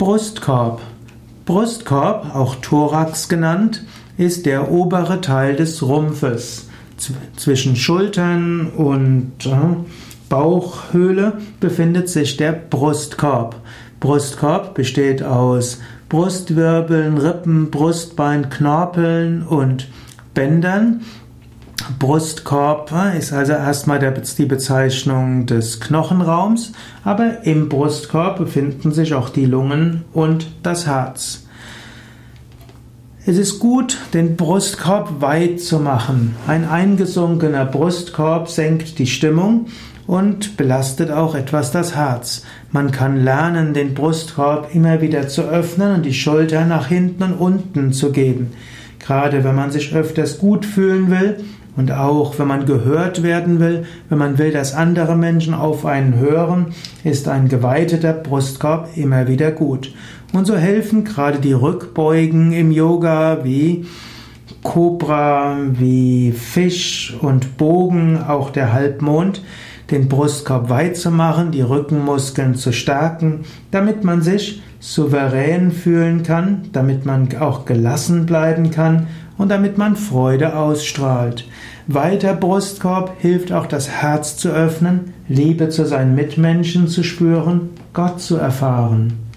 Brustkorb. Brustkorb, auch Thorax genannt, ist der obere Teil des Rumpfes. Zwischen Schultern und äh, Bauchhöhle befindet sich der Brustkorb. Brustkorb besteht aus Brustwirbeln, Rippen, Brustbein, Knorpeln und Bändern. Brustkorb ist also erstmal die Bezeichnung des Knochenraums, aber im Brustkorb befinden sich auch die Lungen und das Herz. Es ist gut, den Brustkorb weit zu machen. Ein eingesunkener Brustkorb senkt die Stimmung und belastet auch etwas das Herz. Man kann lernen, den Brustkorb immer wieder zu öffnen und die Schulter nach hinten und unten zu geben. Gerade wenn man sich öfters gut fühlen will und auch wenn man gehört werden will, wenn man will, dass andere Menschen auf einen hören, ist ein geweiteter Brustkorb immer wieder gut. Und so helfen gerade die Rückbeugen im Yoga wie Cobra, wie Fisch und Bogen, auch der Halbmond, den Brustkorb weit zu machen, die Rückenmuskeln zu stärken, damit man sich souverän fühlen kann, damit man auch gelassen bleiben kann und damit man Freude ausstrahlt. Weiter Brustkorb hilft auch das Herz zu öffnen, Liebe zu seinen Mitmenschen zu spüren, Gott zu erfahren.